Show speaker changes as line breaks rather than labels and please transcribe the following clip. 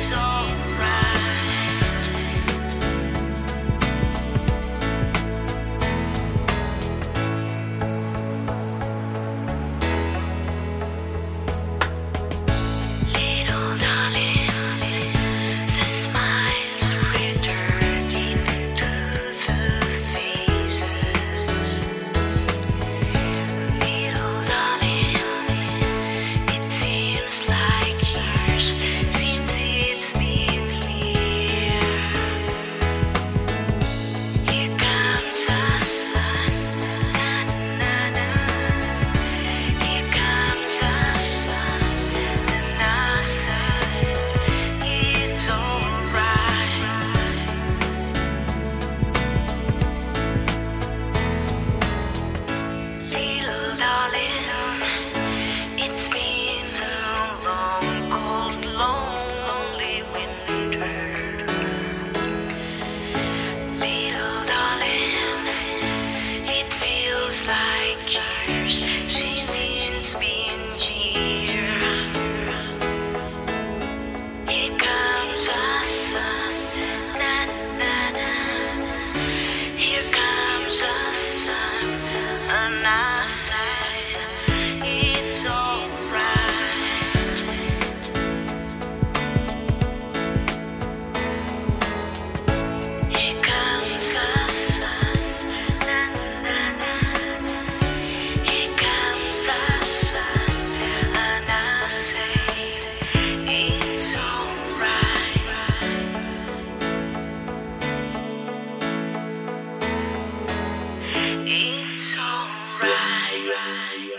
So. feels like It's alright.